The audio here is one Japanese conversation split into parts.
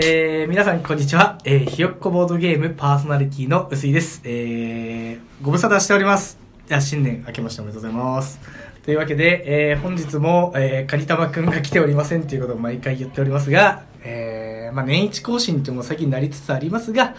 えー、皆さんこんにちは。えー、ひよっこボードゲームパーソナリティの薄井です。えー、ご無沙汰しております。いや、新年明けましておめでとうございます。というわけで、えー、本日も、えー、カニタマくんが来ておりませんということを毎回言っておりますが、えー、まあ年一更新っていうのも最近なりつつありますが、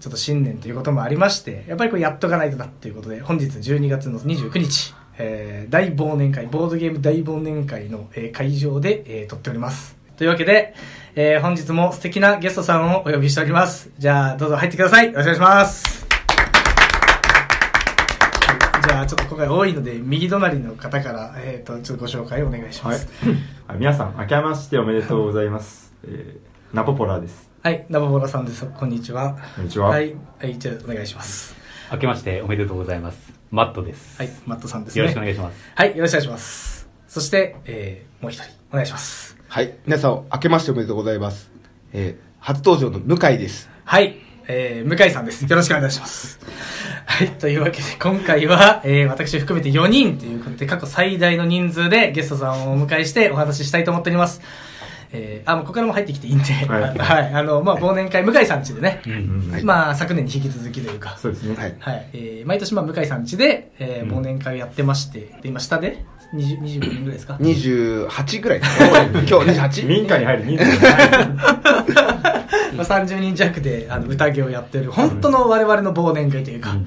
ちょっと新年ということもありまして、やっぱりこれやっとかないとなっていうことで、本日12月の29日、えー、大忘年会、ボードゲーム大忘年会の、えー会場で、えー撮っております。というわけで、えー本日も素敵なゲストさんをお呼びしております。じゃあ、どうぞ入ってください。よろしくお願いします。じゃあ、ちょっと今回多いので、右隣の方から、えっ、と、ちょっとご紹介をお願いしまはいす。。はい 皆さん、明けましておめでとうございます。えー、ナポポラです。はい、ナバボラさんです。こんにちは。こんにちは。はい、はい、じゃあ、お願いします。明けましておめでとうございます。マットです。はい、マットさんですね。よろしくお願いします。はい、よろしくお願いします。そして、えー、もう一人、お願いします。はい。皆さん、明けましておめでとうございます。えー、初登場の向井です。はい、えー、向井さんです。よろしくお願いします。はい、というわけで、今回は、えー、私含めて4人ということで、過去最大の人数でゲストさんをお迎えしてお話ししたいと思っております。えー、あ、もうここからも入ってきていいんで、はい はい、あの、まあ、忘年会、向井さん家でね、まあ、昨年に引き続きというか、そうですね。はい。はい、えー、毎年、まあ、向井さん家で、えー、うん忘年会をやってまして、で、今、下で、20 25人ぐらいですか？28ぐらいですね。今日 28? 民家に入る人数がない。まあ、30人弱であの宴をやってる本当の我々の忘年会というか、うん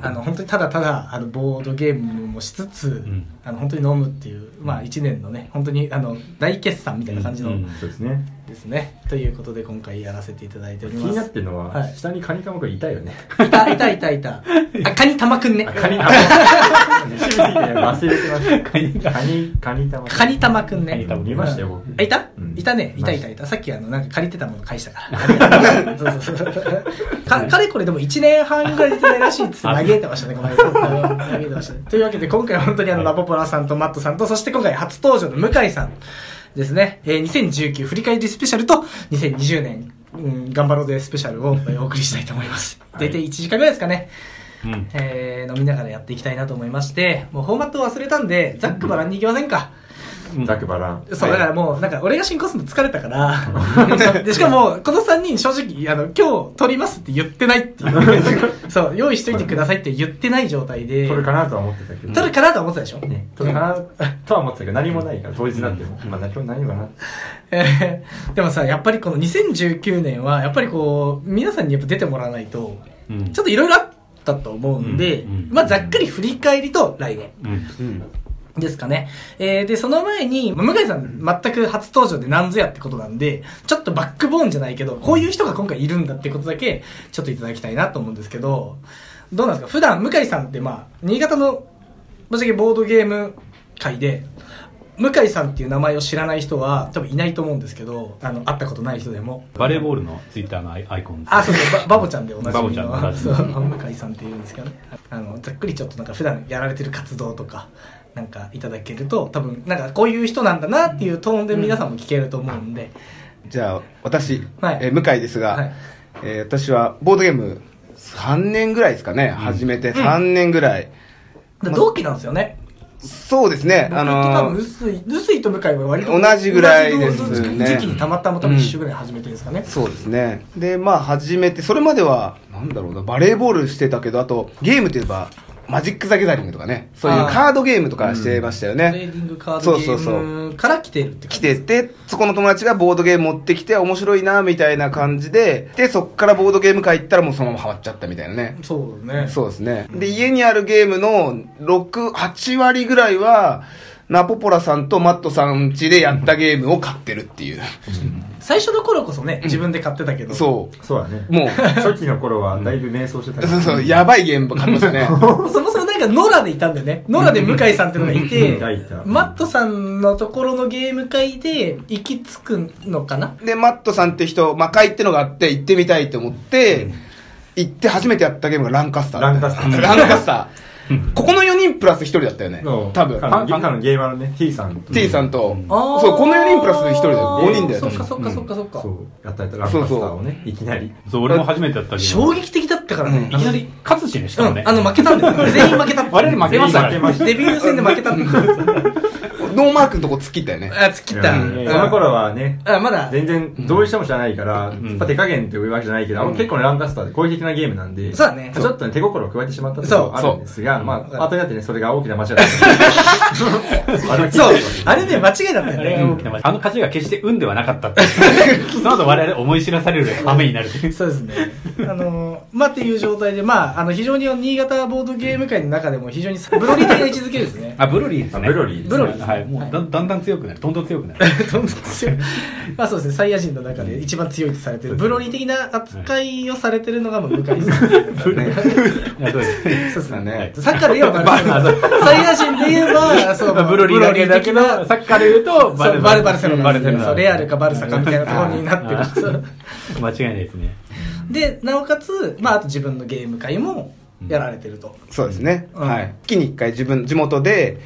あの本当にただただあのボードゲームもしつつ、んあの本当に飲むっていう、まあ、1年のね本当にあの大決算みたいな感じのそうですね。ですね、ということで今回やらせていただいており気になますってるのは、はい。下にカニカマがいたよね。いたいたいたいた。あカニ玉くんね。あカニ玉。趣味すぎて忘れてました。カニ、カニ、カニ玉。カニ玉くんね。カニ玉。見ましたよ、僕。あいた、うん。いたね。いたいたいた。さっきあのなんか借りてたもの返したから。そうそうそう。かかれこれでも1年半ぐらい出てないらしいっつって嘆いてましたねこの間。嘆いてましたね。というわけで今回は本当にあのラポポラさんとマットさんとそして今回初登場の向井さんですね、えー、2019振り返りスペシャルと2020年、うん、頑張ろうぜスペシャルをえーお送りしたいと思います。はい。大体1時間ぐらいですかね。うん。えー飲みながらやっていきたいなと思いましてもうフォーマット忘れたんでざっくばらんにいきませんか、ザクバラン。そう、だからもう、なんか、俺が進行するの疲れたから、で、しかも、この3人、正直、あの、今日撮りますって言ってないっていう。そう、用意しといてくださいって言ってない状態で。取るかなとは思ってたけど。撮るかなと思ってたでしょ？ね、取るかなとは思ってたけど、何もないから、当日になっても。今、今日何かなえーでもさ、やっぱりこの2019年は、やっぱりこう、皆さんにやっぱ出てもらわないと、うんちょっといろいろあったと思うんで、うんうんまあ、ざっくり振り返りと来年。うん。うん。ですかね。えー、で、その前に、まあ向井さん全く初登場で何ぞやってことなんで、ちょっとバックボーンじゃないけど、こういう人が今回いるんだってことだけ、ちょっといただきたいなと思うんですけど、どうなんですか？普段、向井さんってまあ、新潟の、ぶっちゃけボードゲーム界で、向井さんっていう名前を知らない人は多分いないと思うんですけど、あの、会ったことない人でも。バレーボールのツイッターのアイアイコンです。あ、そうそう、ババボちゃんで同じバボちゃんで同じそう、向井さんっていうんですけどね。あの、ざっくりちょっとなんか普段やられてる活動とか、なんかいただけると、多分、なんかこういう人なんだなっていうトーンで皆さんも聞けると思うんで、じゃあ、私、はい。えー向井ですが、はい。えー私はボードゲーム3年ぐらいですかね、始めて3年ぐらい。で同期なんですよね。そうですね、あのー、薄い、薄いと向井は割と同じぐらいですね。時期にたまたま多分一週ぐらい始めてるんですかね。そうですね。で、まあ始めて、それまでは、なんだろうな、バレーボールしてたけど、あと、ゲームといえば、マジック・ザ・ギャザリングとかね、そういうカードゲームとかしてましたよトレーね。ディングカードゲそうそうそームから来てるって感来じですてて、そこの友達がボードゲーム持ってきて面白いな、みたいな感じで、で、そっからボードゲーム会行ったらもうそのままハマっちゃったみたいなね。そうね。そうですね。で、家にあるゲームの6、8割ぐらいは、ナポポラさんとマットさん家でやったゲームを買ってるっていう。最初の頃こそね、自分で買ってたけど。そそうだね。う。もう、初期の頃は、だいぶ迷走してた。そうそう、やばいゲーム買ってましたね。そもそもなんか野良でいたんだよね。野良で向井さんっていうのがいてマットさん。のところのゲーム会で行き着くのかなで、マットさん。って人、魔界ってのがあって、行ってみたいと思って、行って初めてやったゲームがランカスター。ランカスターランカスター。ここの4人プラス1人だったよね。多分。あのあのゲーマーのね、T さん。T さんと、あーそう、この4人プラス1人だよ。5人だよ。そっかそっかそっかそっか。そう、やったやった、ランカスターをね、いきなり。そう、俺も初めてやったけど。衝撃的だったからね。うんいきなり勝つしね、しかもね。うん、あの負けたんだよ。全員負けた。我々負けましたデビュー戦で負けたって。ノーマークのとこ突っ切ったよね。あ、突っ切った。その頃はね、あ、まだ。全然どうしても知らないから、んやっぱ手加減っていうわけじゃないけど、あの結構ねランカスターで攻撃的なゲームなんで、そうだねちょっとね手心を加えてしまったところはあるんですが、まあ、後になってね、それが大きな間違いだった。あれはそう。あれね、間違いだったよあれね。が大きな間違いあの勝ちが決して運ではなかったって。その後我々思い知らされる羽目になる。そうですね。あのー、まあっていう状態で、まあ、あの、非常に新潟ボードゲーム界の中でも非常にブロリー的な位置づけですね。あ、ブロリーですね。あブロリーですブロリーはい。もうだだんだん強くなる。どんどん強くなる。どんどん強い。まあそうですね、サイヤ人の中で一番強いとされてる、ブロリー的な扱いをされてるのがもう向井さんですね。あ そうですね。そうですね。ねサッカーで言えば。サイヤ人で言えば、そう、まあブロリーだけだけど、サッカーで言うと、そうバルバルセロナバルセロナ。レアルかバルサかみたいなところになってる間違いないですね。でなおかつ、まあ、あと自分のゲーム会もやられてると、そうですね。うんはい。月に一回自分、地元で、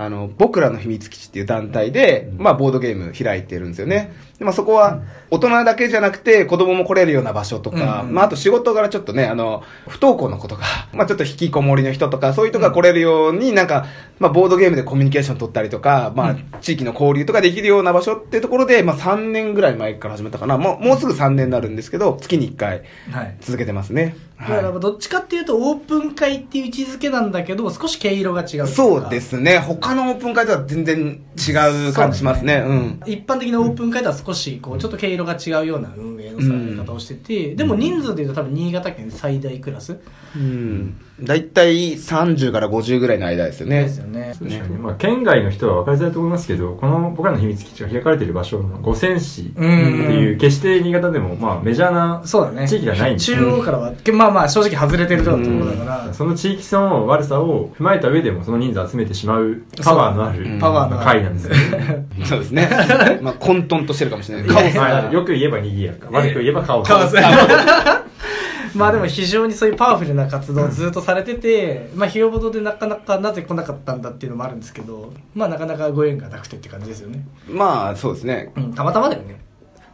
あの、僕らの秘密基地っていう団体で、まあ、ボードゲーム開いてるんですよね。でまあ、そこは、大人だけじゃなくて、子供も来れるような場所とか、うんまあ、あと仕事柄ちょっとね、あの、不登校の子とか、まあ、ちょっと引きこもりの人とか、そういう人が来れるように、なんか、まあ、ボードゲームでコミュニケーション取ったりとか、まあ、地域の交流とかできるような場所っていうところで、まあ、3年ぐらい前から始めたかな。もう、もうすぐ3年になるんですけど、月に1回はい続けてますね。だからどっちかっていうとオープン会っていう位置づけなんだけど少し毛色が違うそうですね。他のオープン会とは全然違う感じしますね。うん。一般的なオープン会とは少しこうちょっと毛色が違うような運営のされ方をしてて、でも人数でいうと多分新潟県最大クラスうん。だいたい30から50ぐらいの間ですよねです。よねそうですよね。まあ、県外の人は分かりづらいと思いますけど、この僕らの秘密基地が開かれている場所の五泉市っていう、決して新潟でもまあメジャーなそうだね地域がないんです中央からは、まあまあ正直外れてるところだから、その地域差の悪さを踏まえた上でもその人数を集めてしまうパワーのあるパワーのなんですよね。そうですね。まあ混沌としてるかもしれない。カオスはいよく言えば賑やか。悪く言えばカオス。カオス まあでも非常にそういうパワフルな活動をずっとされてて、まあひよぼどでなかなかなぜ来なかったんだっていうのもあるんですけど、まあなかなかご縁がなくてって感じですよね。まあそうですね。うん、たまたまだよね。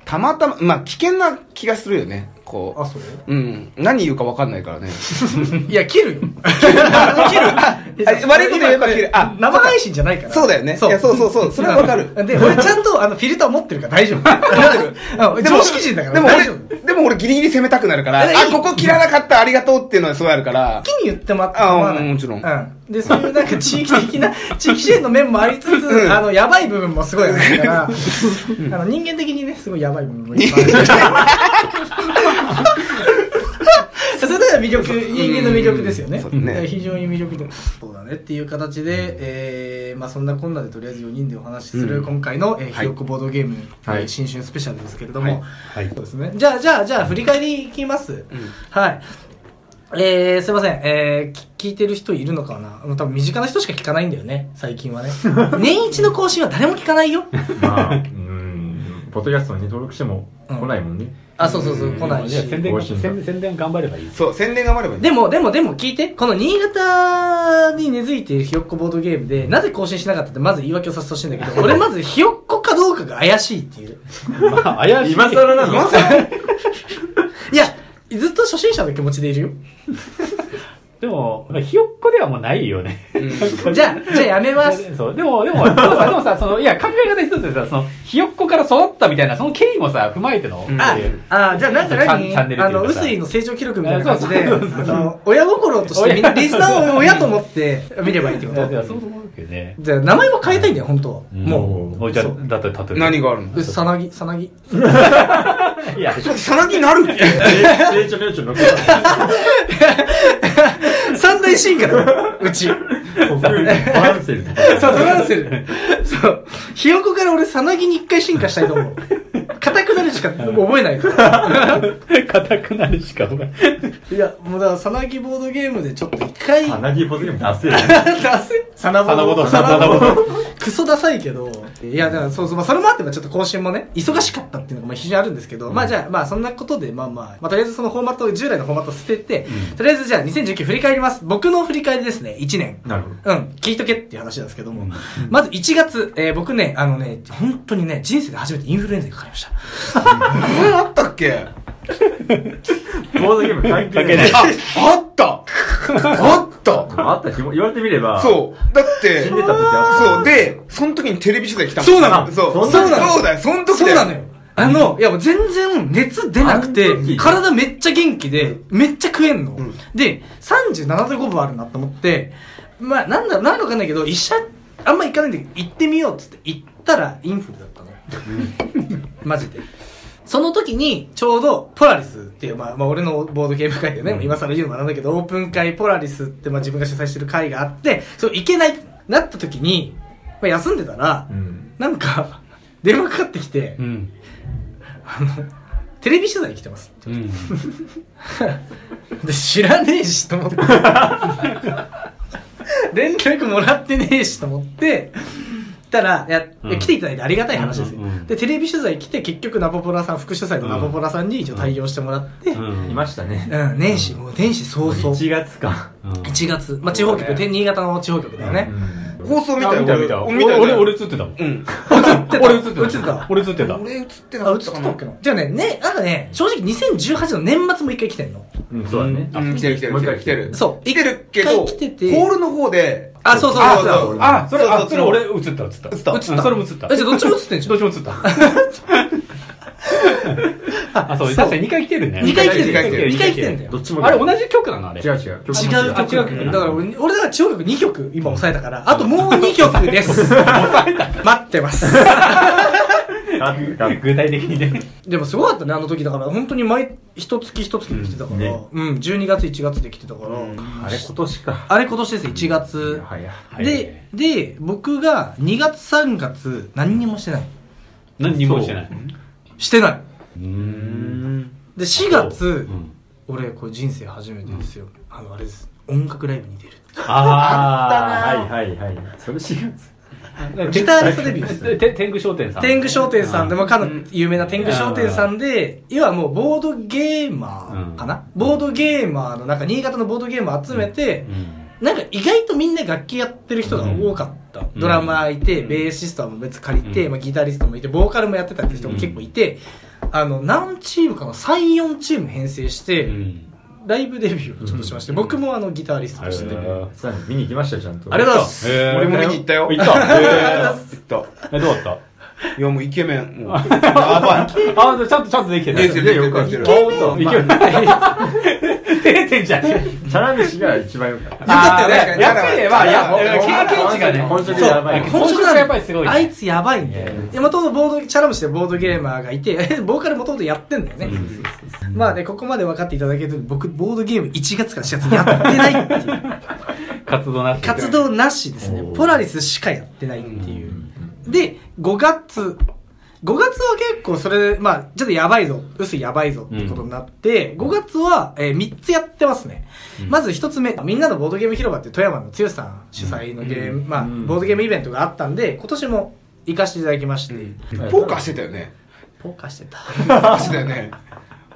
たまたま、まあ危険な気がするよね。こあ、そう？う。うん。何言うか分かんないからね。いや、切るよ。切る？あ悪いこと言えば切るあ生配信じゃないから。そうだよねいやそうそうそうそれはわかるで、俺ちゃんとあのフィルター持ってるから大丈夫。持ってる。常識人だからでも大丈夫。俺、でも俺ギリギリ攻めたくなるから、あここ切らなかったありがとうっていうのはすごいあるから。好きに言ってもらってあもちろんうん。で、そういうなんか地域的な、地域支援の面もありつつ、うんあの、やばい部分もすごいあるから、あの、人間的にね、すごいやばい部分もいっぱいある。それだから魅力、人間の魅力ですよね。ね非常に魅力で。そうだねっていう形で、えー、まあそんなこんなでとりあえず4人でお話しするうん今回の、えー、はいひよっこボードゲーム、はいえー新春スペシャルですけれども、はいそうですね。じゃあ、じゃあ、じゃあ、振り返りいきます。はい。えー、すいません。えー、き聞いてる人いるのかな？あの多分身近な人しか聞かないんだよね、最近はね。年一の更新は誰も聞かないよ。まあ、うん、ポッドキャストに登録しても来ないもんね。あ、そうそうそう、来ないし。宣伝宣宣伝頑張ればいい。そう、宣伝頑張ればいい。でも、でも、でも聞いて、この新潟に根付いているひよっこボードゲームで、なぜ更新しなかったってまず言い訳をさせてほしいんだけど、俺まずひよっこかどうかが怪しいっていう。まあ、怪しい。今更なの？今更いや、ずっと初心者の気持ちでいるよ。でも、ひよっこではもうないよね。じゃあ、じゃあやめます。そう。でも、でも、でもさ、でもさ、その、いや、考え方一つでさ、その、ひよっこから育ったみたいな、その経緯もさ、踏まえての、うんあえあ、じゃあなんかチャン何？チャンネルあの、薄いの成長記録みたいな感じで、そうそうそうそうあの、親心としてみんな、親リスナーを親と思って見ればいいってこいやいやとそう思うけどね。じゃあ名前も変えたいんだよ、本当は。ももう、おじゃそうだって例えば。何があるの？う、さなぎ、さなぎ。いや、さなぎなるって。成長成長の三大進化だよ、うち。国バランセル。そう、トランセル。そう。ひよこから俺、さなぎに一回進化したいと思う。硬くなるしか覚えないから。硬くなるしか思えない。いや、もうだから、さなぎボードゲームでちょっと一回、鼻毛ポテトも出せる。ダセサナボサナボドサナボサナボドクソダサいけど、いや、だからそうそう、まあ、それもあって、まあちょっと更新もね、忙しかったっていうのがまあ非常にあるんですけど、まあじゃあ、まあそんなことで、まあまあ、まあとりあえずそのフォーマット、従来のフォーマットを捨てて、とりあえずじゃあ2019振り返ります。僕の振り返りですね、1年。なるほど。うん、聞いとけっていう話なんですけども、まず1月、えー僕ね、あのね、本当にね、人生で初めてインフルエンザにかかりました。あったっけ？ボードゲーム関係ない。あ、あったあったあった言われてみれば。そう。だって、死んでた時あったそう。で、その時にテレビ取材来たそうなのそう。そんなそうだよ、その時だそうなのよ。あの、いやもう全然熱出なくて体めっちゃ元気で、めっちゃ食えんの。んで、37度5分あるなと思って、まあなんだ、なんだかわかんないけど、医者、あんま行かないんだけど、行ってみようっつって行ったらインフルだったの。マジで。その時に、ちょうど、ポラリスっていう、まあ、まあ、俺のボードゲーム会でね、今更言うのもなんだけど、オープン会ポラリスって、まあ、自分が主催してる会があって、そう、行けない、なった時に、まあ、休んでたら、うん。なんか、電話かかってきてう、ん。あの、テレビ取材に来てますって。うん。で、知らねえしと思って。連絡もらってねえしと思って、たら、いや、うん来ていただいてありがたい話ですよ。うんうんうんで、テレビ取材来て、結局ナポポラさん、副主催のナポポラさんに一応対応してもらって、うん、うんいましたね。年始、もう年始早々。1月か。うん1月。まあ、地方局、天新潟の地方局だよね。放送見たよ、あ見た見た。俺俺、俺映ってたもん。うん。俺映ってた。映ってた俺映ってた。俺映ってなあ、映かったかなってたっけなじゃあね、ね、なんかね、正直2018の年末も一回来てんの。うん、そうだね。うん、来てる来てる来てる来てる。そう来てるけ一ど、回来ててホールの方で、あ、そうそうあそうそう。あ、それ、あ、それ俺映った映った。映ったうん映ったそれも映った。え、じゃあどっちも映ってんじゃん。どっちも映った。あ、そう、確かに2回来てるね。二回来てる二回来てる二回来てんだよどっちも。あれ同じ曲なのあれ？違う違う。違う曲違う曲だから俺、俺だから地方局2曲今抑えたから、あともう2曲です。待ってます。具体的にね。でもすごかったね、あの時だから、本当に毎、一月一月で来てたから、うんねうん、12月1月で来てたから、あれ今年か。あれ今年です、1月。で、で、僕が2月3月何にもしてない。何にもしてない。してない。で、4月う、ん俺、これ人生初めてですよ。あの、あれです。音楽ライブに出る。あはいはいはい。それ4月。ー。ギターリストデビューです天狗商店さん。天狗商店さんでも。もかの有名な天狗商店さんで、要はもうボードゲーマーかな、ボードゲーマーのなんか新潟のボードゲーマー集めて、なんか意外とみんな楽器やってる人が多かった。んドラマーいて、うんベーシストは別借りて、うんまあ、ギタリストもいて、ボーカルもやってたって人も結構いて、あの、何チームかな ?3、4チーム編成して、うん。ライブデビューをちょっとしまして、僕もあのギタリストとしてデビュー。さあ、見に行きましたよ、ちゃんと。ありがとうございます。俺も見に行ったよ。行った。ありがとうございへま行った。どうだった？いや、もうイケメン。もう。やばい。あ、ちゃんと、ちゃんとできてた。できてるできてるできてるあ本当いける。照れてんじゃん。チャラ飯が一番良かった。よかったよねやっぱり、まあ、いや、もう経験値がね。本職やばい。本職がやっぱりすごいねあいつやばいんだよ。で、もともとボード、チャラムシでボードゲーマーがいて、ボーカルもともとやってんだよね。まあね、ここまで分かっていただけると、僕、ボードゲーム1月から4月やってないっていう。活動なし。活動なしですねポラリスしかやってないっていう。で、5月。5月は結構それ、まあ、ちょっとやばいぞ、薄いやばいぞってことになって、5月は、えー、3つやってますね。まず1つ目、みんなのボードゲーム広場って富山の剛さん主催のゲーム、まあ、うんボードゲームイベントがあったんで、今年も行かせていただきまして、ポーカーしてたよね。ポーカーしてた。してたよね。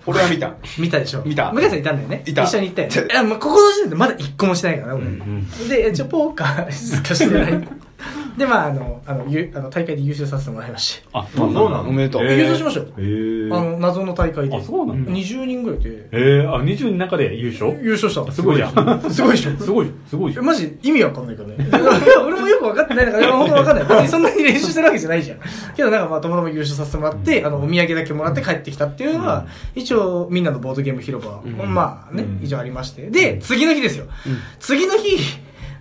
俺は見た。見たでしょ？見た向井さんいたんだよねいた一緒に行ったよねちょいや、まあ、ここの時点でまだ1個もしてないからね、俺。うんで、一応ポーカーしかしてない。で、まあ、あの、あの、ゆあの大会で優勝させてもらいまして。あ、そうなの？おめでとう。えー優勝しましたよ。へーあの、謎の大会で。あそうなんだ20人ぐらいで。えー、あ、20人の中で優勝？優勝したのすごいじゃん。すごいでしょすごい、すごいじゃん。マジ意味わかんないからね。いや俺もよくわかってないんだから、本当わかんない。別にそんなに練習してるわけじゃないじゃん。けどなんかまあ、ともとも優勝させてもらって、あの、お土産だけもらって帰ってきたっていうのは、一応みんなのボードゲーム広場、まあねう、ん以上ありまして。で、次の日ですよ。次の日、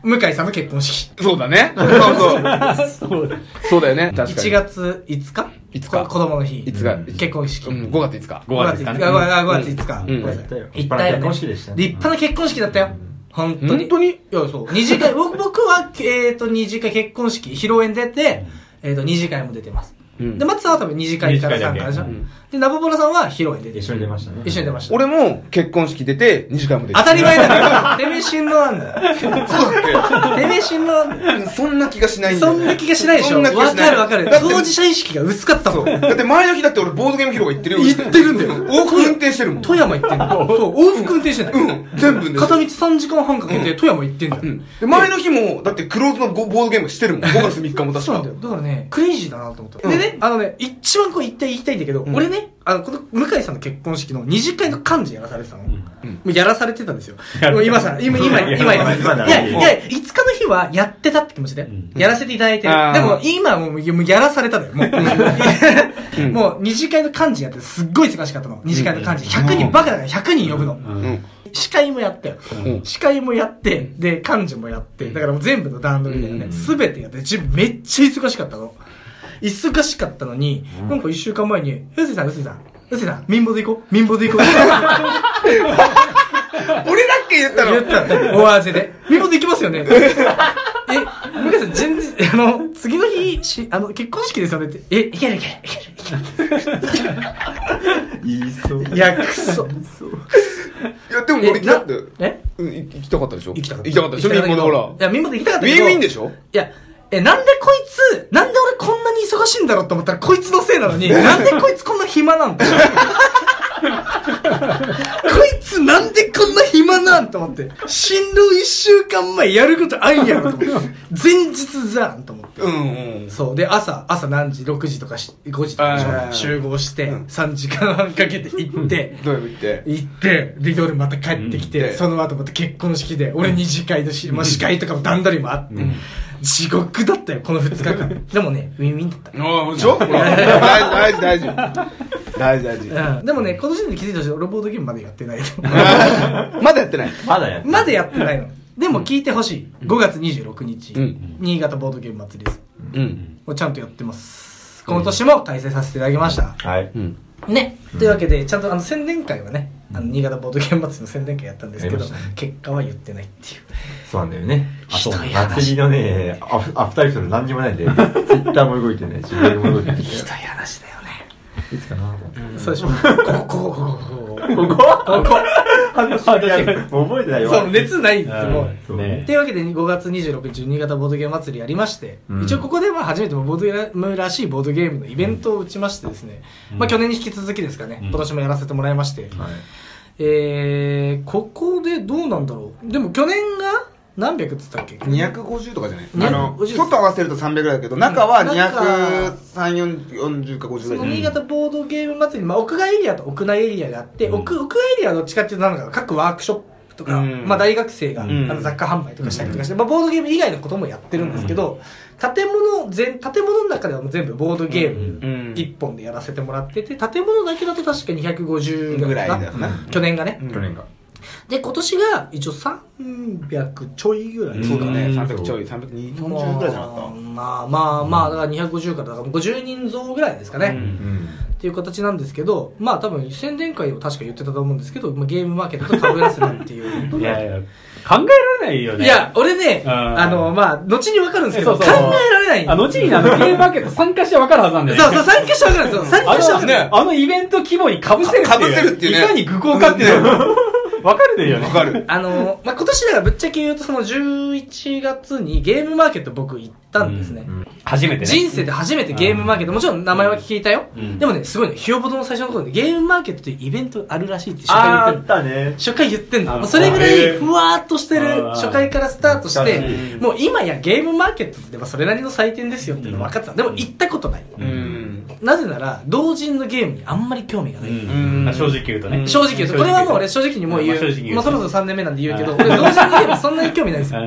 向井さんの結婚式。そうだね。そうそう。そうだ。そうだよね。確か1に。月5日？5日子供の日。いつが、結婚式。うん、5月5日。5月ですかね。5月5月5日。うん行ったよね。立派な結婚式でしたね立派な結婚式だったよ。本当に。本当に？いや、そう。二次会、僕僕は、えっと、二次会結婚式、披露宴出て、えっと、二次会も出てます。うんで、松さんは多分二次会から参加でしょで、ナボボラさんは披露宴出てる一緒に出ましたね。一緒に出ました。俺も結婚式出て、2時間も出て当たり前だよ。てめえ新郎なんだよ。そうだてめえ新郎なんだよ。そんな気がしないんだよそんな気がしないでしょ。わかるわかる当事者意識が薄かったもん。だって前の日だって俺ボードゲーム広場行ってるよ。行ってるんだよ往復運転してるもん。富山行ってんだよ。そう、往復運転してない。うん、全部で。片道3時間半かけて富山行ってんだよ。うん。で、前の日も、だってクローズのボボードゲームしてるもん。5月3日も確か。そうなんだよ。だからね、クレイジーだなと思った。でね、ね、あのね、一番こう言って言いたいんだけど、うん俺ね、あの、この向井さんの結婚式の二次会の幹事やらされてたの。うんもうやらされてたんですよ。やもう今さ、今、今、今、今、いや、い今だや、いや、5日の日はやってたって気持ちでうん、やらせていただいてるあー。でも、今はもう、もうやらされたのよ。もう、ん もう二次会の幹事やってすっごい忙しかったの。二次会の幹事。100人、バカだから100人呼ぶの。うんうん。司会もやったよ。うん司会もやって、で、幹事もやって、だからもう全部の段取りだよね。うんすべてやって、自分めっちゃ忙しかったの。忙しかったのに、なんか一週間前に、うせさん、うせさん、うせさん、民放で行こう民放で行こう 俺だっけ言ったの？言ったの。おわせで。民放で行きますよねえ、向井さん、全然、あの、次の日、し、あの、結婚式ですよねって。え、いけるいけるいけるい言いそう。ける。いや、くそ。いや、でも俺行きたかったよ。え？うん行きたかったでしょ？行きたかった。行きたかったでしょ？みんなでほら。いや、民放で行きたかったウけど。ィンウィンでしょ？いや、え、なんでこいつ、なんで俺こんなに忙しいんだろうと思ったらこいつのせいなのに、なんでこいつこんな暇なんだ こいつなんでこんな暇なんと思って。新郎一週間前やることあんやろと思って。前日じゃんと思って。うんうん。そう。で、朝、朝何時 ?6 時とかし5時とか集合して、うん3時間半かけて行って、どうやって行って、で、夜また帰ってきて、うんその後また結婚式で、俺二次会のし、まあ、司会とかも段取りもあって、地獄だったよ、この2日間。でもね、ウィンウィンだった。ああ、でしょ？大事、大事、大事。大事、大事。うん、でもね、今年で気づいたし、俺ボードゲームまでやってないの。まだやってない？まだやってまだやってないの。でも聞いてほしい。5月26日、うん新潟ボードゲーム祭りです。うん。もうちゃんとやってます。この年も開催させていただきました。はい。うん。ね。というわけで、ちゃんとあの宣伝会はね、あの、新潟ボードゲーム祭りの宣伝会やったんですけど、やりましたね結果は言ってないっていう。そうなんだよね。あと、祭りのね、アフアフターエピソード何にもないんで、ツイッターも動いてない。し、メールも動いてない。し。ひどい話だよね。いつかな。そうでしょ。ここ、ここ、ここ、ここ。ここここ半年ぶりやるもう覚えてないよ。そう、熱ないってもう。そうね。というわけで5月26日新潟ボードゲーム祭りやりまして、うん。一応ここでまあ初めてボードゲームらしいボードゲームのイベントを打ちましてですね、まあ去年に引き続きですかね、うん。今年もやらせてもらいまして、はい。えー、ここでどうなんだろう。でも去年が何百っつったっけ？250とかじゃない？250あの、外合わせると300ぐらいだけど、中は中230、40か50ぐそのらい新潟ボードゲーム祭り、まあ、屋外エリアと屋内エリアがあって、うん。屋屋外エリアはどっちかっていうとなんか各ワークショップとか、うん。まあ、大学生が、うん。あの雑貨販売とかしたりとかして、まあ、ボードゲーム以外のこともやってるんですけど、建物全建物の中ではもう全部ボードゲームうん。一本でやらせてもらってて建物だけだと確か250ぐらいな。去年がね、うん。去年が。で今年が一応300ちょいぐらいそうだね、うん300ちょい、340ぐらいじゃなかっまあまあまあだから250からだから50人増ぐらいですかね、うんうん。っていう形なんですけど、まあ多分宣伝会を確か言ってたと思うんですけど、まあ、ゲームマーケットとタブラスラっていう。いやいや、考えられないよね。いや、俺ね、うんあの、まあ、後に分かるんですけど、そうそう考えられないんあ、後にあのゲームマーケット参加してわかるはずなんだよね。そうそう、参加して分かるんですよ。参加して分かる。ね、あのイベント規模に被せるっていう。か被せるっていうねいかに愚行かっていうの。わかるでよね。わかる。あの、まあ、今年だからぶっちゃけ言うと、その11月にゲームマーケット僕行ったんですね。うん初めてね。人生で初めてゲームマーケット、もちろん名前は聞いたよ。うんでもね、すごいね、ひよぼどの最初の頃でゲームマーケットというイベントあるらしいって初回言ってるったね。初回言ってんの。それぐらいふわーっとしてる初回からスタートしてうん、もう今やゲームマーケットってまあそれなりの祭典ですよっていうの分かってた。でも行ったことない。うん。なぜなら、同人のゲームにあんまり興味がない。うん。まあ正直言うとね。正直言うと、これはもう俺正直にもう言う。まあうもうそろそろ3年目なんで言うけど、俺同人のゲームそんなに興味ないんですよ。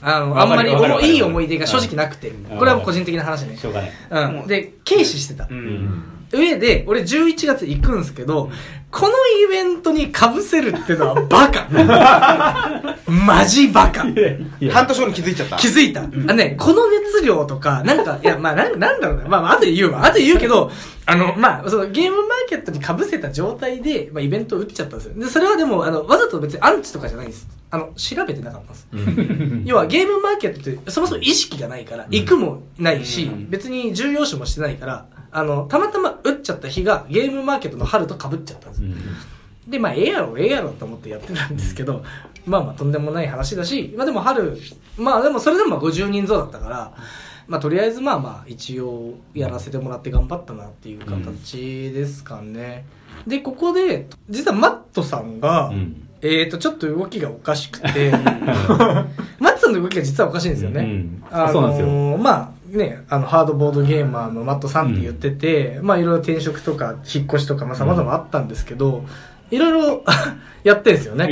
あの、あんまりいい思い出が正直なくて。これは個人的な話ねし。ょうがない。うん。で、軽視してたう。。うんん。上で、俺11月行くんすけど、このイベントに被せるってのはバカ。マジバカ。半年後に気づいちゃった。気づいた。あのね、この熱量とか、なんか、いや、まあ、なんなんだろうな。まあ、まあ、後で言うわ。後で言うけど、あの、まあ、そのゲームマーケットに被せた状態で、まあ、イベントを打っちゃったんですよ。で、それはでも、あの、わざと別にアンチとかじゃないんです。あの、調べてなかったんです。うん。要はゲームマーケットってそもそも意識がないから、行くもないし、うん別に重要視もしてないから、あの、たまたま打っちゃった日がゲームマーケットの春と被っちゃったんですよ。で、まあ、ええやろ、ええやろと思ってやってたんですけど、まあまあ、とんでもない話だし、まあでも春、まあでもそれでもまあ50人増だったから、まあとりあえずまあまあ、一応やらせてもらって頑張ったなっていう形ですかね。で、ここで、実はマットさんが、うんえーと、ちょっと動きがおかしくて、マッツさんの動きが実はおかしいんですよね。うんあのーそうなんですよまあ、ね、あの、ハードボードゲーマーのマットさんって言ってて、まあいろいろ転職とか引っ越しとか、まあ様々あったんですけど、いろいろ やってんですよね。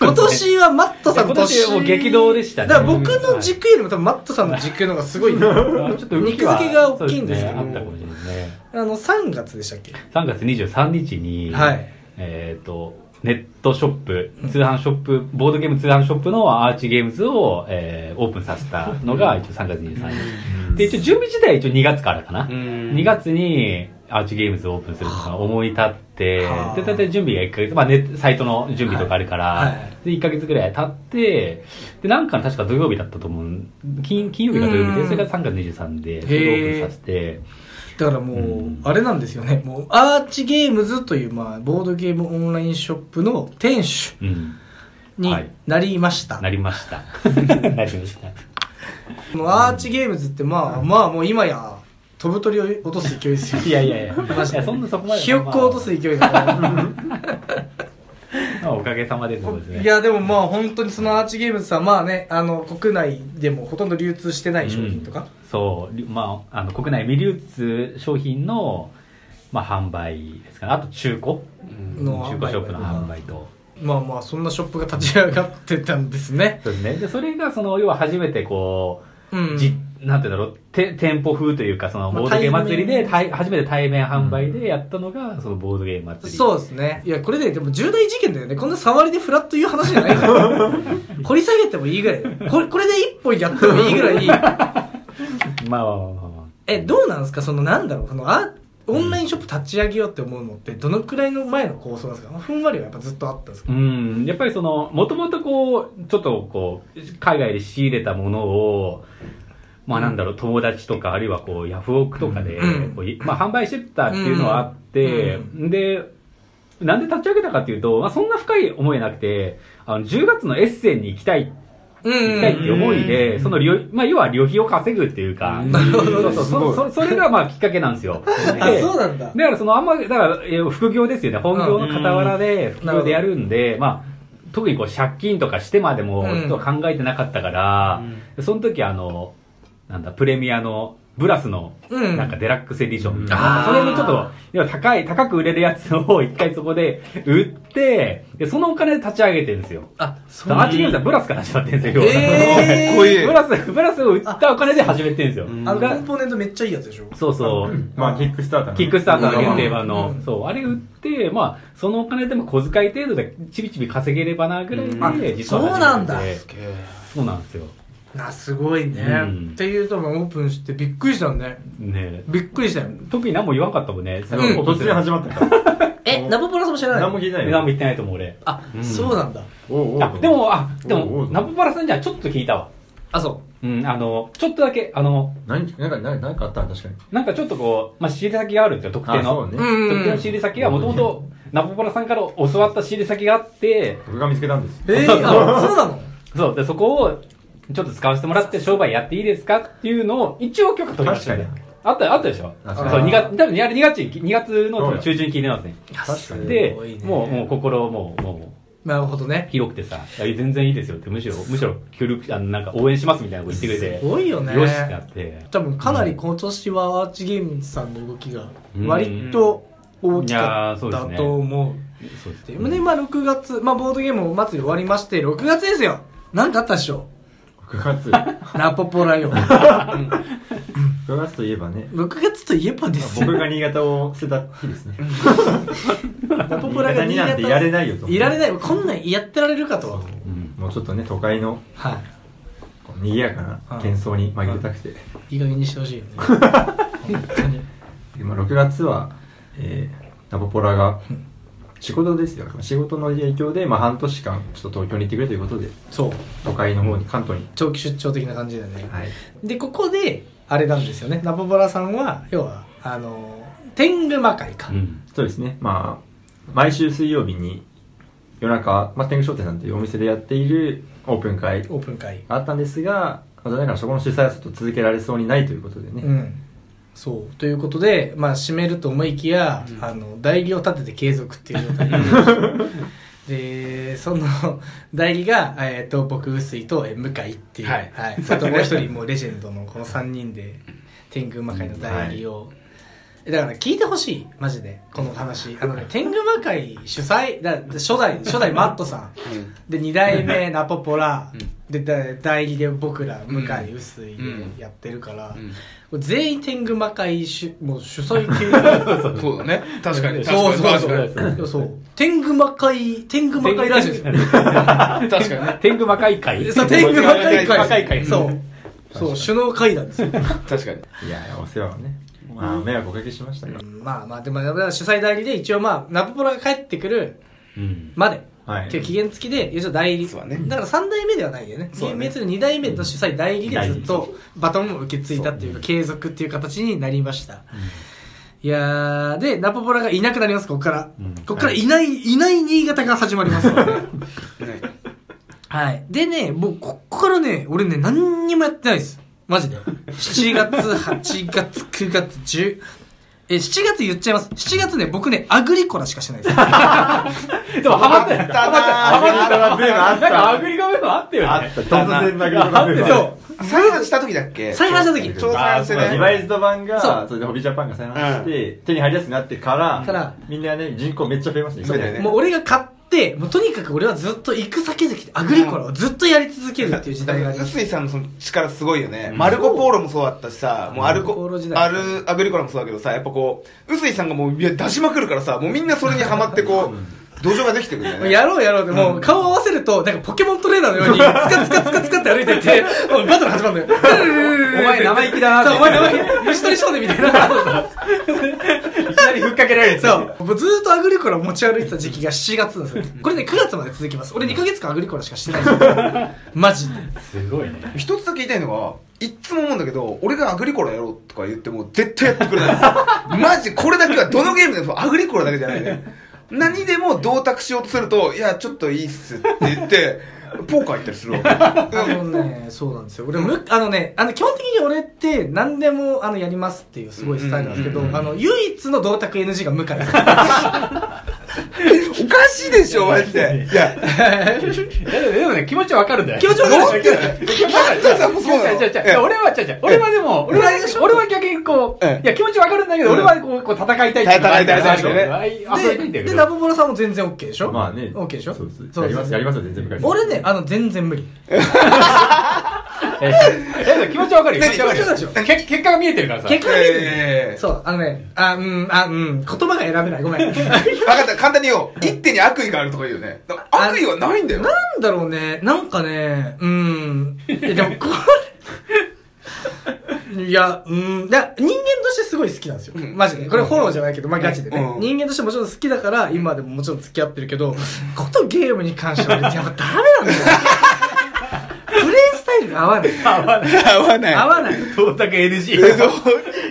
今年はマットさん今年はもう激動でしたね。だから僕の軸よりも多分マットさんの軸の方がすごい、あちょっと動きは肉付けが大きいんですけど。ね。あの、3月でしたっけ？3月23日に、はい。えっ、と、ネットショップ、通販ショップ、ボードゲーム通販ショップのアーチゲームズを、えーオープンさせたのが一応3月23日。で、一応準備自体は一応2月からかな。うん2月にアーチゲームズをオープンするのが思い立ってはあ、で、大体準備が1ヶ月、まあネットサイトの準備とかあるから、はいはいで、1ヶ月ぐらい経って、で、なんかの確か土曜日だったと思う。金金曜日が土曜日で、うんそれが3月23で、それをオープンさせて、だからもう、うんあれなんですよね。もう、アーチゲームズという、まあ、ボードゲームオンラインショップの店主うん。にはいなりました。なりました。なりました。もうアーチゲームズって、まあ、まあ、もう今や、飛ぶ鳥を落とす勢いですよ。いやいやいや、マジでそんなそこまで。ひよっこを落とす勢いだから。まあ おかげさまでそうですね。いや、でもまあ、本当にそのアーチゲームズさん、まあね、あの、国内でもほとんど流通してない商品とか。そう、りまあ、あの、国内未流通商品の、まあ、販売ですかね。あと中古の中古ショップの販売と。まあまあ、そんなショップが立ち上がってたんですね。そうですね。で、それが、その、要は初めてこう、うん。じなんていうんだろう、て店舗風というか、その、まあボードゲーム祭りで、対対初めて対面販売でやったのが、その、ボードゲーム祭り。そうですね。いや、これで、でも重大事件だよね。こんな触りでフラッと言う話じゃないから。掘り下げてもいいぐらい。これ、これで一本やってもいいぐらい。まあまあまあまあまえ、どうなんですか？その、なんだろう、この、あ、オンラインショップ立ち上げようって思うのって、どのくらいの前の構想なんですか？ふんわりはやっぱずっとあったんですかうん、やっぱりその、もともとこう、ちょっとこう、海外で仕入れたものを、まあなんだろう、友達とか、あるいはこう、ヤフオクとかで、うん。こういまあ販売してたっていうのはあって、で、なんで立ち上げたかっていうと、まあそんな深い思いなくて、あの、10月のエッセンに行きたい、う行きたいっていう思いで、その旅、まあ要は旅費を稼ぐっていうか、そうそうそ、そそれがまあきっかけなんですよ。あ、でそうなんだ。だからそのあんま、だから、えー副業ですよね。本業の傍らで副業でやるんで、まあ、特にこう借金とかしてまでも、考えてなかったから、その時あの、なんだ、プレミアの、ブラスの、うん。なんかデラックスエディション。みたいあな。ー。それのちょっと、要は高い、高く売れるやつを 一回そこで売って、で、そのお金で立ち上げてるんですよ。あ、そうアーチゲームズはブラスから始まってるんですよ。えー。こいい。ブラス、ブラスを売ったお金で始めてるんですよ。あの、がコンポーネントめっちゃいいやつでしょ？そうそう。まあ、キックスターターのキックスターターの限定版の、うん。そう、あれ売って、まあ、そのお金でも小遣い程度でちびちび稼げればなぐらいで、あ実は始めてそうなんだ。そうなんですよ。な、すごいね。うんっていうと、オープンしてびっくりしたね。ねびっくりしたよ。特に何も言わんかったもんね。うん突然始まったから。え、ナボプラスも知らない？何も聞いてないよ。何も言ってないと思う俺。あ、うんそうなんだ。おうおうあ、でも、あ、でおうおう、もナポパラさんじゃちょっと聞いたわ。あ、そうん、あの、ちょっとだけ、あの、何、なんか、なんかあった？の確かに。なんかちょっとこう、まあ、仕入れ先があるんですよ、特定のう。ね。うん特定の仕入れ先がもともと、ナポパラさんから教わった仕入れ先があって、僕が見つけたんです。う。えー、あ、そうなの？そう、で、そこを、ちょっと使わせてもらって商売やっていいですかっていうのを、一応許可取りましたよね。あった、あったでしょ？そう、確かに2月、多分2月に、2月の中旬に聞いてますね。確かに。で、もう、もう心もう、もなるほどねう、。広くてさ、全然いいですよって、むしろ、むしろ、協力、あの、なんか応援しますみたいなこと言ってくれて、すごいよね。よしってなって。多分かなり今年はアーチゲームズさんの動きがうん割と大きかいやーったと思う。そうですで、ね、まあ6月、まあボードゲームお祭り終わりまして、6月ですよなんかあったでしょ？9月。ナポポラよ。9月といえばね。6月といえばですよ。僕が新潟を捨てた日ですね。ナポポラが新潟になんていられないよと。いられない。こんなんやってられるかと。うんもうちょっとね、都会のはこう賑やかな喧騒に紛れたくて。い。いい加減にしてほしいよね。本当に。でまあ、6月は、えー、ナポポラが仕事ですよ仕事の影響で、まあ、半年間ちょっと東京に行ってくれということでそう。都会の方に関東に、長期出張的な感じだよね。はい、で、ここで、あれなんですよね。ナポポラさんは、要は、あの、天狗まかりか。うん。そうですねまあ毎週水曜日に夜中、まあ、天狗商店さんというお店でやっているオープン会オープン会。があったんですがまあ残念ながらそこの主催はちょっと続けられそうにないということでね、うん。そう。ということで、まあ、閉めると思いきや、あの、代理を立てて継続っていう状態にで、その代理が、えっ、と、僕、臼井と、えー向井っていう、はい。あともう一人、もうレジェンドのこの3人で、天狗魔界の代理を、えだから聞いてほしい、マジで、この話。あのね、天狗魔界主催、だ初代、初代マットさん。で、二代目ナポポラ、で、だ代理で僕ら、向井、臼井でやってるから、全員天狗魔界主、もう主催系が そうだね。確かに。そうそう確かにそう。そう。天狗魔界、天狗魔界ラジオですよ。確かにね。天狗魔界会そう、天狗魔界魔界会。そう。そう、首脳会談ですよ。確かに。いやお世話をねまあ迷惑おかけしましたがまあまあ、でも、主催代理で一応まあ、ナポポラが帰ってくるうん。まで、はいっていう期限付きで、一応代理。そうだねだから3代目ではないよね。そうだね別に2代目と主催代理でずっとバトンも受け継いだっていうか、継続っていう形になりました。いやー、で、ナポポラがいなくなります、ここから。うんここからいない、いない新潟が始まりますので。ねはい。でね、もうここからね、俺ね、何にもやってないです。マジで？7月、8月、9月、10、え、7月言っちゃいます。7月ね、僕ね、アグリコラしかしてないです。でもハマってない。あったなハマってた。アグリコラなんかアグリコラのあったよね。あった突然なくあってそう。再販した時だっけ？再販した時ちょうど再販してね。リバイズド版がそうそれでホビージャパンが再販して、手に入りやすくなってからからみんなね人口めっちゃ増えましたね増えたよねもう俺が買もうとにかく俺はずっと行く先々でアグリコラをずっとやり続けるっていう時代があります。臼井さんのその力すごいよね。マルコ・ポーロもそうだったしさ、もうアルコポーコロ時、代アル、アグリコラもそうだけどさ、やっぱこう、臼井さんがもういや出しまくるからさ、もうみんなそれにハマってこう、土壌ができてくるね。やろうやろうって、もう顔合わせると、なんかポケモントレーナーのように、つかつかつかつかって歩いてって、もうバトル始まるんだよ。お前生意気だなお前生意気。虫取り少年みたいな。いきなりふっかけられる。そう。もうずーっとアグリコラ持ち歩いてた時期が7月なんですよ。これね、9月まで続きます。俺2ヶ月間アグリコラしかしてないんですよ。マジで。すごいね。一つだけ言いたいのが、いっつも思うんだけど、俺がアグリコラやろうとか言っても絶対やってくれない。マジ、これだけはどのゲームでもアグリコラだけじゃないね。何でも同卓しようとすると、いや、ちょっといいっすって言って、ポーカー行ったりするわけ。あのね、そうなんですよ。俺、む、あのね、あの、基本的に俺って何でも、あの、やりますっていうすごいスタイルなんですけど、あの、唯一の同卓 NG が向井です。おかしいでしょ、マジで。いや、でもね、気持ちはわかるんだよ。気持ちわかる。俺は。俺はでも、俺は、俺は逆にこう、ええ。いや、気持ちわかるんだけど、俺はこう、こう戦いたい戦いたいで。ボボロさんも全然 OK でしょ？まあね。OK でしょ？そうやりますやりますよ全然昔俺ね、あの、全然無理。え気持ちはわかるよ。何？気持ちはわかる結果が見えてるからさ。結果が見えてるえーそう、あのね、あ、うん、あ、うん、言葉が選べない。ごめん。分かった、簡単に言おう。一手に悪意があるとか言うよね。悪意はないんだよ。なんだろうね、なんかね、うん。いや、でも、これ、いや、うん、だ人間としてすごい好きなんですよ。マジで。これフォローじゃないけど、まあガチでね。うん人間としてもちろん好きだから、今でももちろん付き合ってるけど、ことゲームに関しては俺、やっぱダメなんだよ。合わない。合わない。合わない。合わない。同卓 NG。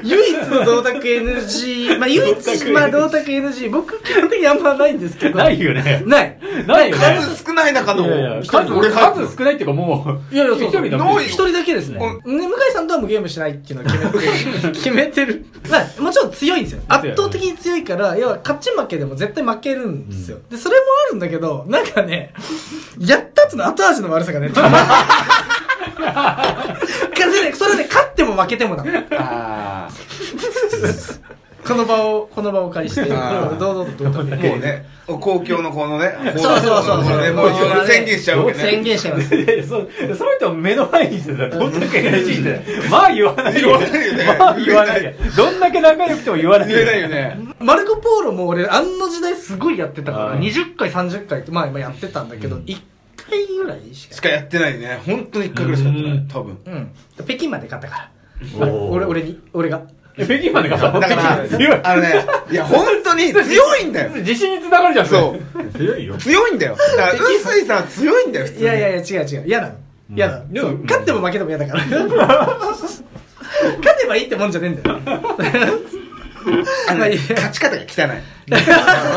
唯一の同卓 NG、まあ唯一、まあ同卓 NG、僕基本的にあんまないんですけど。ないよね。ない。ないよね。数少ない中の数、俺入数少ないっていうかもう、いやいや、そう一人だけない一人だけですね。ね、向井さんとはもうゲームしないっていうのは決めてる。決めてる。まあ、もちろん強いんですよ。圧倒的に強いから、要は勝ち負けでも絶対負けるんですよ。で、それもあるんだけど、なんかね、やった後の後味の悪さがね。それね、それね、勝っても負けてもだ。あこの場を、この場をお借りして、どうぞどうぞ。あ。もうね、公共のこのね、そうそうそうそう。ねもう宣言しちゃうわけね。宣言しちゃいます。そう、その人を目の前にしてさ、どんだけ NG って、まあ言わないよ。言わないよねまあ言わないよ。どんだけ仲良くても言わない言えないよ。ね。マルコ・ポーロも俺、あんの時代すごいやってたから、あー20回、30回って、まあ今やってたんだけど、1回ぐらいしかしかやってないね。本当に一回ぐらいしかやってないうん。多分。うん。北京まで勝ったから。俺、俺に、俺が？え北京までがだから、強い。あのね、いや、本当に強いんだよ。自信につながるじゃん、そう。強いよ。強いんだよ。だから、臼井さんは強いんだよ、普通に。いやいやいや、違う違う。嫌なの。嫌なの。勝っても負けても嫌だから。勝てばいいってもんじゃねえんだよ。あの勝ち方が汚い。そ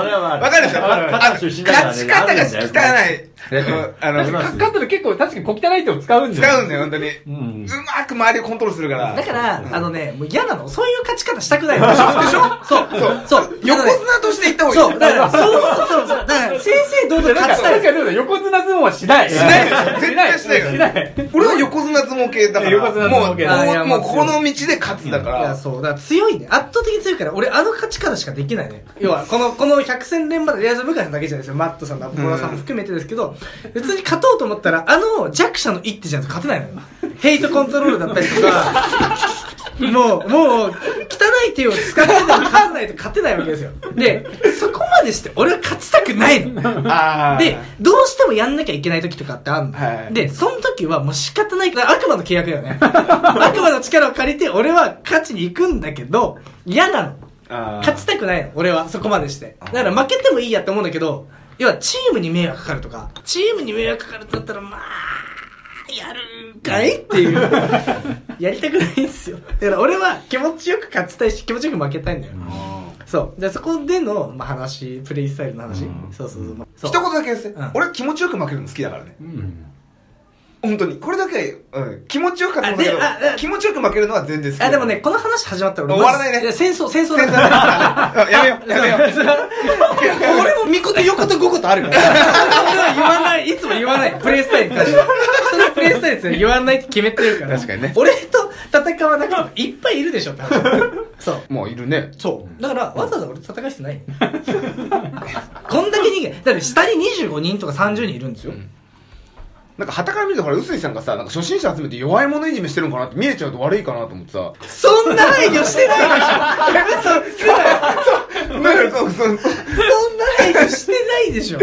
れはわかるでしょ？勝ち方が汚い。うんあの、カットで結構確かに小汚い手を使うんだよ。使うんだよ、本当に。ううん。まく周りをコントロールするから。だから、うんあのね、もう嫌なの。そういう勝ち方したくないの。でしょそう。そう。そう。横綱として行った方がいい。そう。だから、そうそうそう。だから、正々堂々勝ちたい確かに横綱相撲はしない。しない絶対しないよしない。俺は横綱相撲系だから。横綱相撲系もうこの道で勝つだかいや、ら。そう。だから強いね。圧倒的に強いから、俺あの勝ち方しかできないね。要は、この、この百戦錬磨で、いや、向井さんだけじゃないですよ。マットさん、ラポラさんも含めてですけど、別に勝とうと思ったら、あの弱者の一手じゃ勝てないのよ。ヘイトコントロールだったりとか、もう、もう、汚い手を使ってでも勝たないと勝てないわけですよ。で、そこまでして俺は勝ちたくないの。で、どうしてもやんなきゃいけない時とかってあるの。はいで、その時はもう仕方ないから、悪魔の契約だよね。悪魔の力を借りて、俺は勝ちに行くんだけど、嫌なの。勝ちたくないの、俺は、そこまでして。だから負けてもいいやって思うんだけど、要はチームに迷惑かかるとか、チームに迷惑かかるってなったら、まあ、やるかいっていう。やりたくないんですよ。だから俺は気持ちよく勝ちたいし、気持ちよく負けたいんだよ。そう。で、そこでの、まあ、話、プレイスタイルの話。そうそうそう。まあそう一言だけ言わせてうん。俺気持ちよく負けるの好きだからね。うん本当に。これだけ、うん、気持ちよく勝つんだけど気持ちよく負けるのは全然好き。あ、でもね、、この話始まったら俺終わらないねや戦争、戦争だから。だやめよう、やめよう。俺も見事横と5個とあるから。俺は言わない、いつも言わない。プレイスタイルに関しては。人のプレイスタイルって言わないって決めてるから。確かにね俺と戦わなくてもいっぱいいるでしょって話。そう。もういるね。そう。だから、わざわざ俺と戦う必要ない。こんだけ人間、だって下に25人とか30人いるんですよ。なんか、旗から見ると、ほら、臼井さんがさ、なんか初心者集めて弱い者いじめしてるのかなって見えちゃうと悪いかなと思ってさ。そんな配慮してないでしょ嘘つくなよだからそう、そう、そんな配慮してないでしょ。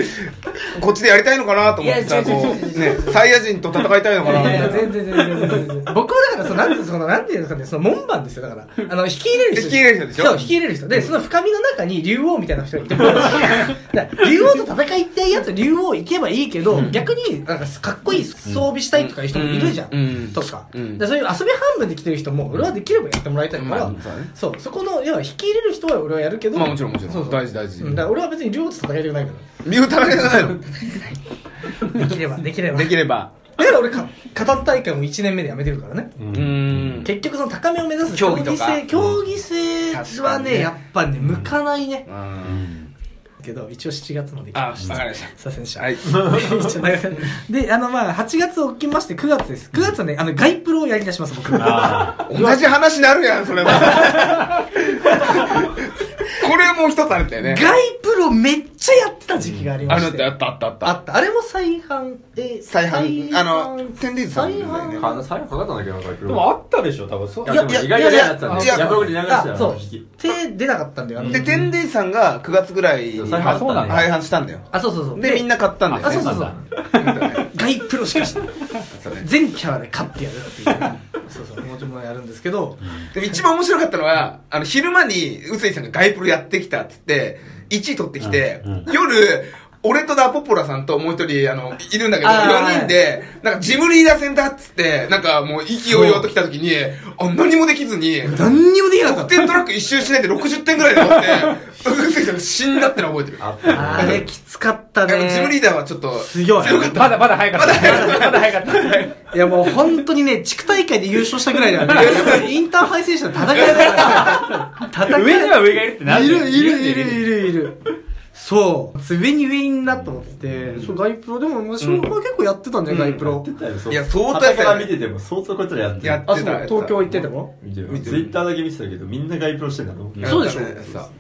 こっちでやりたいのかなと思ってさ、こう、ね、サイヤ人と戦いたいのかないやいや、みたいな全然全然全然全然。僕はだから、その、なんていその、なんていうんですかね、その、門番ですよ、だから。あの、引き入れる人。引き入れる人でしょ？そう、引き入れる人。で、その深みの中に竜王みたいな人がいて 竜王と戦いたいやつは竜王行けばいいけど、逆に、なんか、かっこいい装備したいとかいう人もいるじゃん。とか、そういう遊び半分で来てる人も、俺はできればやってもらいたいから、まあそうそこの、要は引き入れる人は俺はやるけど、まあもちろんもちろん。そうそう。大事大事。うん。だから俺は別に竜王と戦いたくないか身を戦いがないの？ら。できれば、できれば。できれば。だから俺か、カタン大会も1年目でやめてるからね。結局その高めを目指す競技性競技性はねやっぱね、向かないね。うんけど、一応7月まで来ました。かりました。させんでした。はい。一応長くで、あの、まあ、8月起きまして9月です。9月はね、あの、ガイプロをやり出します、僕。あ同じ話になるやん、それは。これもう一つあるんだよね。ガイプロめっちゃやってた時期がありまし。あるんだってて、あったあったあっあった。あれも再販、え、再販？あのテンデイズさん再だよね販。か最後かかったんだけどな、これ。でもあったでしょ、多分。そういや、でも意外とやったんだいやよ。ヤフオクで流したそう。手出なかったんだよ。あのた。で、テンデイさんが9月ぐらいに再販？そうなんだ再販したんだよ。あ、そうそうそう。で、みんな買ったんだよあ、ね。そうそうそう。ガイプロしかし全キャラで勝ってやるっていう。そうそう、もちろんやるんですけど、でも一番面白かったのは、あの、昼間に、うすいさんがガイプロやってきたっつって、1位取ってきて、夜、俺とダポポラさんともう一人、あの、いるんだけど、あー4人で、なんかジムリーダー戦だっつって、なんかもう意気揚々と来た時に、あ、何もできずに、何にもできなかった。得点トラック一周しないで60点ぐらいで取って、うすいさんが死んだってのは覚えてる。あれ、きつかったあのジムリね。ーダーはちょっと、強い。まだまだ早かった。まだ早かった。いやもう本当にね、地区大会で優勝したぐらいだよね。インターハイ選手の戦いだから。戦い上には上がいるってなるいる、いる、いる、いる、いる。そう。上に上になと思って、そう、ガイプロ。でも、まあ、しょうまあ結構やってたんじゃん、ガイプロ。やって。たよ、そういや相当や傍って見てても相当こいつらやってる。あ、そう、やってた。東京行ってても？見てる。見てる。ツイッターだけ見てたけど、みんなガイプロしてんだろ。う。んそうでしょ。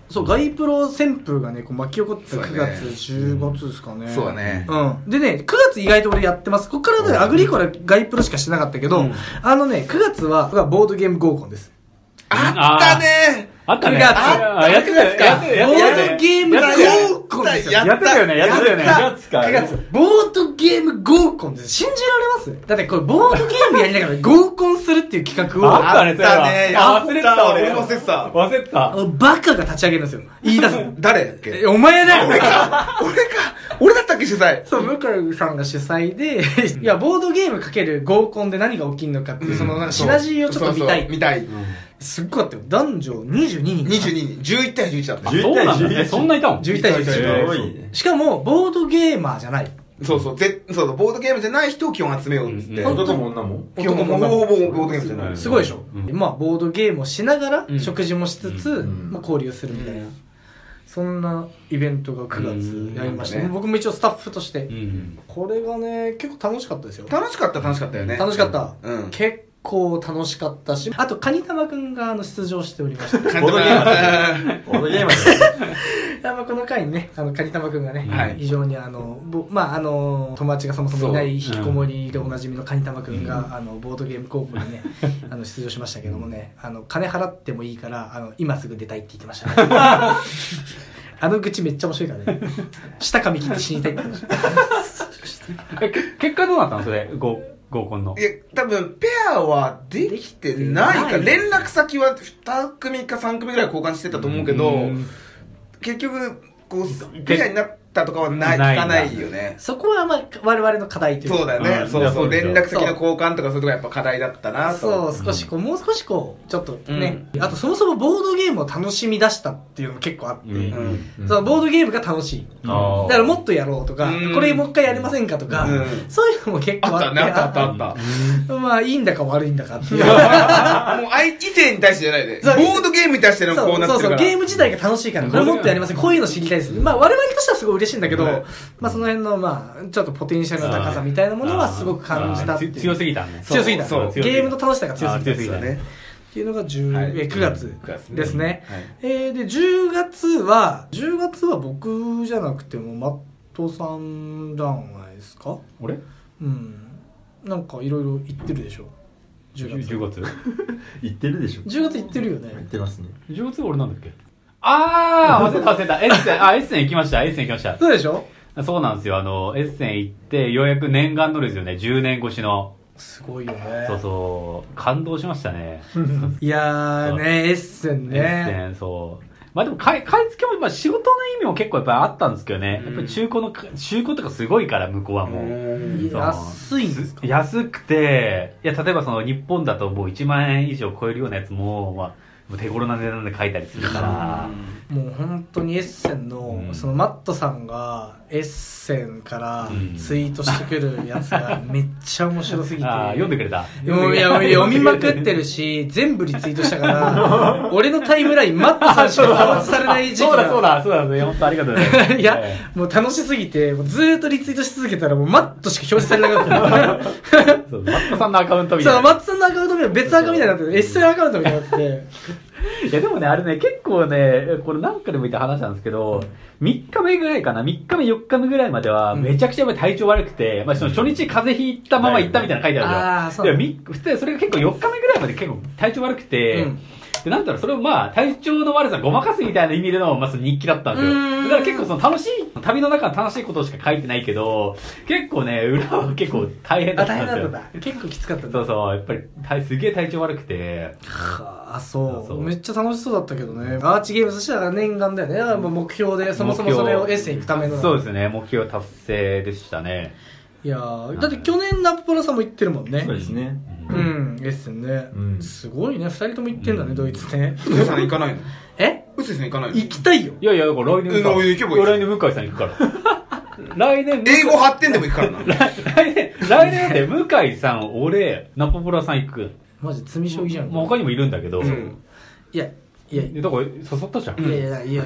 そう、ガイプロ旋風がね、こう巻き起こってた9そうだね。月、10月ですかね。そうだね。うん。でね、9月意外と俺やってます。ここからね、アグリコラガイプロしかしてなかったけど、うん。あのね、9月は、ボードゲーム合コンです。あったねあったね。9月あやってたよ。やってたよ。ボやってたよードゲーム合コンですよ。ややってたよね。やってたよね。やった9月か9月。ボードゲーム合コンです。信じられますだってこれボードゲームやりながら 合コンするっていう企画を、あったね、それは。あったねあ忘れてた、俺。忘れてた忘れてた。バカが立ち上げるんですよ。言い出すの。誰だっけ？えお前だよ俺か俺か俺だったっけ主催？そう、向井さんが主催で、いや、ボードゲームかける合コンで何が起きるのかっていう、その、なんかシナジーをちょっと見たい。見たい。すっごかったよ。男女22人。22人。11対11だった。11そうなんだね。そんないたもん。11対11。すごいね。しかも、ボードゲーマーじゃない。そうそう、ぜそうそう、ボードゲームじゃない人を基本集めようっつって。うん男も女も？基本もほぼほぼボードゲームじゃない。すごいでしょ、うんまあ、ボードゲームをしながら、うん食事もしつつ、んまあ、交流するみたいな。そんなイベントが9月やりました、ね僕も一応スタッフとして、うん。これがね結構楽しかったですよ楽しかった楽しかったよね楽しかった、うん結構楽しかったしあとカニタマくんがあの出場しておりました ボードゲームだボードゲームまあこの回にね、あの、カニタマくんがね、はい非常にあの、ぼまああの、友達がそもそもいない引きこもりでおなじみのカニタマくんが、あの、ボードゲーム高校にね、あの、出場しましたけどもね、あの、金払ってもいいから、あの、今すぐ出たいって言ってましたね。あの愚痴めっちゃ面白いからね。舌噛み切って死にたいって言ってました。え、け結果どうなったのそれ、合合コンのい。や、多分、ペアはできてないか。連絡先は2組か3組ぐらい交換してたと思うけど、うん結局、こう、ペアになったとかはない、ないかないよね。そこはまあ、我々の課題というかそうだよね。うんそうそう。連絡先の交換とかそういうとこやっぱ課題だったなと。そう、少しこう、もう少しこう、ちょっとね、あとそもそもボードゲームを楽しみ出したっていうのも結構あって、うんうん。そのボードゲームが楽しい。あーだからもっとやろうとか、うんこれもう一回やりませんかとか、うんそういうのも結構あって。あったね、あったあったあった。まあ、いいんだか悪いんだかっていう。もう相異性に対してじゃないで。そうボードゲームに対してのこうなってるから。そうそう、ゲーム自体が楽しいから、これもっとやりません。こういうの知りたいです。まあ、我々としてはすごい嬉しいんだけど、はいまあ、その辺の、まあ、ちょっとポテンシャルの高さみたいなものはすごく感じたっていう。つ強すぎたね。強すぎた。そうゲームの楽しさが強すぎた。あ強すぎたね。っていうのが10、はいえ9月9月ねですね。はいえーで、10月は、10月は僕じゃなくても、マットさんじゃないですか？俺？うん。なんかいろいろ言ってるでしょ。10月。10月？言ってるでしょ10月言ってるよ言っね。てますね ?10 月俺なんだっけ？あー忘れた 忘れた。エッセン、あ、エッセン行きました。エッセン行きました。そうでしょ？そうなんですよ。あの、エッセン行って、ようやく念願のですよね。10年越しの。すごいよね。そうそう。感動しましたね。いやーね、エッセンエッね。セン、そう。まあでも買い、買い付けも、まあ仕事の意味も結構やっぱりあったんですけどね。やっぱり中古の、中古とかすごいから、向こうはもう。安いんですか？安くて、いや、例えばその日本だともう1万円以上超えるようなやつも、まあ、手頃な値段で買えたりするから、もう本当にエッセンの、うんそのマットさんがエッセンからうんツイートしてくるやつがめっちゃ面白すぎて。読んでくれた？もういや読みまくってるし、全部リツイートしたから、俺のタイムライン、マットさんしか表示されない時期そうだそうだ。だ、そうだ、本当ありがとうございます。いやえ、もう楽しすぎて、もうずーっとリツイートし続けたら、もうマットしか表示されなかった。マットさんのアカウントみたいそう、な。マットさんのアカウントみたいな別アカみたいになってて、エッセンアカウントみたいになってて、いやでもね、あれね、結構ね、これなんかでも言った話なんですけど、3日目ぐらいかな、3日目、4日目ぐらいまでは、うん。めちゃくちゃやっぱり体調悪くて、まあその初日風邪ひいたまま行ったみたいなの書いてあるじゃん。でもみ普通それが結構4日目ぐらいまで結構体調悪くて、うんで、なんだろう、それをまあ、体調の悪さごまかすみたいな意味での、まあ、その日記だったんですよ。だから結構その楽しい、旅の中の楽しいことしか書いてないけど、結構ね、裏は結構大変だあ、ったんですよ。大変だった。結構きつかったそうそう、やっぱり、たすげえ体調悪くて、はあ、そうそうめっちゃ楽しそうだったけどね。アーチゲームとしては念願だよね。だからもう目標で、そもそもそれをエッセン行くための。そうですね、目標達成でしたね。いやーだって去年ナプポラさんも行ってるもんね。そうですねうん、エッセンね。うんすごいね。二人とも行ってんだね、ドイツね。うせさん行かないの？え？うせさん行かないの？行きたいよ。いやいや、だから来年さ、うん行けばいいや来年向井さん行くから。来年、英語8点でも行くからな。来年、来年だって向井さん、俺、ナポポラさん行く。マジ積み将棋じゃん。まあ他にもいるんだけど、うんいや、いや、いでだから誘ったじゃん。やいやいやいやいや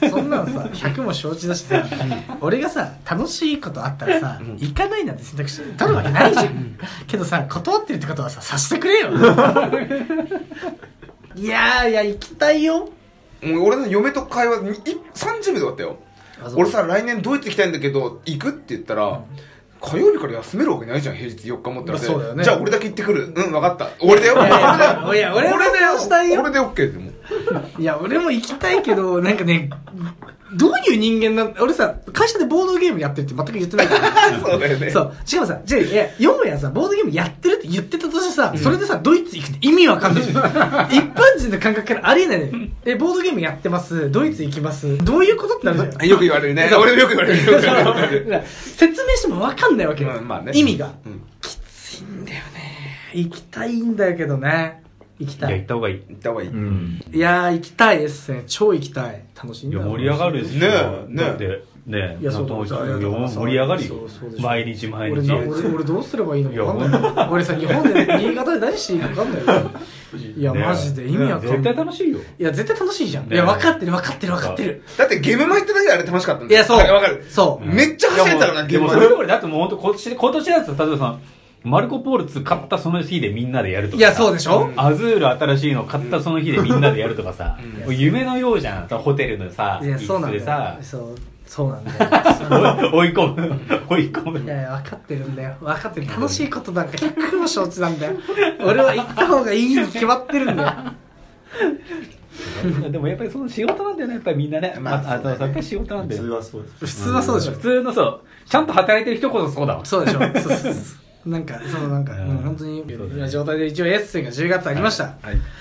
そ そんなんさ100も承知だしさ俺がさ楽しいことあったらさ、行かないなんて選択肢取るわけないじゃん。けどさ断ってるってことはささしてくれよ。いやーいや行きたいよ。もう俺の嫁と会話にい30秒で終わったよ。俺さ来年ドイツ行きたいんだけど行くって言ったら、火曜日から休めるわけないじゃん平日4日もったら、まあそうだよね。じゃあ俺だけ行ってくる。うん分かった。俺だよ。俺だよそうしたいよ。俺で OK でも いや俺も行きたいけどなんかねどういう人間なん俺さ会社でボードゲームやってるって全く言ってないから そうだよねそう。しかもさ、じゃあ、いや、よもやさ、ボードゲームやってるって言ってたとしてさ、それでさ、ドイツ行くって意味わかんない。一般人の感覚からありえないね。え、ボードゲームやってます、ドイツ行きます。どういうことってなるじゃん。よく言われるね俺もよく言われるれる説明してもわかんないわけよ。まあまあね意味が。うんきついんだよね。行きたいんだけどね。いや、行きたい。行った方がいい。行った方がいい。うん。いやー、行きたいですね。超行きたい。楽しいんいや、だろう盛り上がるでしょ。ねえねえだって、ねいや、そうなんともだいやいやだからさ盛り上がるよそうそうで。しょ毎日毎俺日。な俺俺どうすればいいのいやか分かんない俺さ日本で新潟で何していいか分かんないよ いや、ねマジで意味わかんない絶対楽しいよ。いや絶対楽しいじゃん、ねいや分かってる分かってる分かってるだってゲーム前行っただけであれ楽しかったんだよいやそうわかる。そう、めっちゃ走れたからな、ゲーム前でもそれ。どころだってもう本当今年、今年だと、例えばさ、マルコ・ポール2買ったその日でみんなでやるとかさ。いやそうでしょ、アズール新しいの買ったその日でみんなでやるとかさ、ん。もう夢のようじゃん。ホテルのさ、いやそうなんでさ、そうそうなんだよ。追い込む。追い込む。いやいや分かってるんだよ。分かってる。楽しいことなんか100も承知なんだよ。俺は行った方がいいに決まってるんだよ。でもやっぱりその仕事なんだよね、やっぱりみんなね。まああ、あとやっぱり仕事なんだよ。普通はそうです。普通はそうでしょ。普通のそう、ちゃんと働いてる人こそそうだわ。そうでしょ。そうそうそうなんかそのなんか、本当に状態で一応エッセンが10月ありました、はい。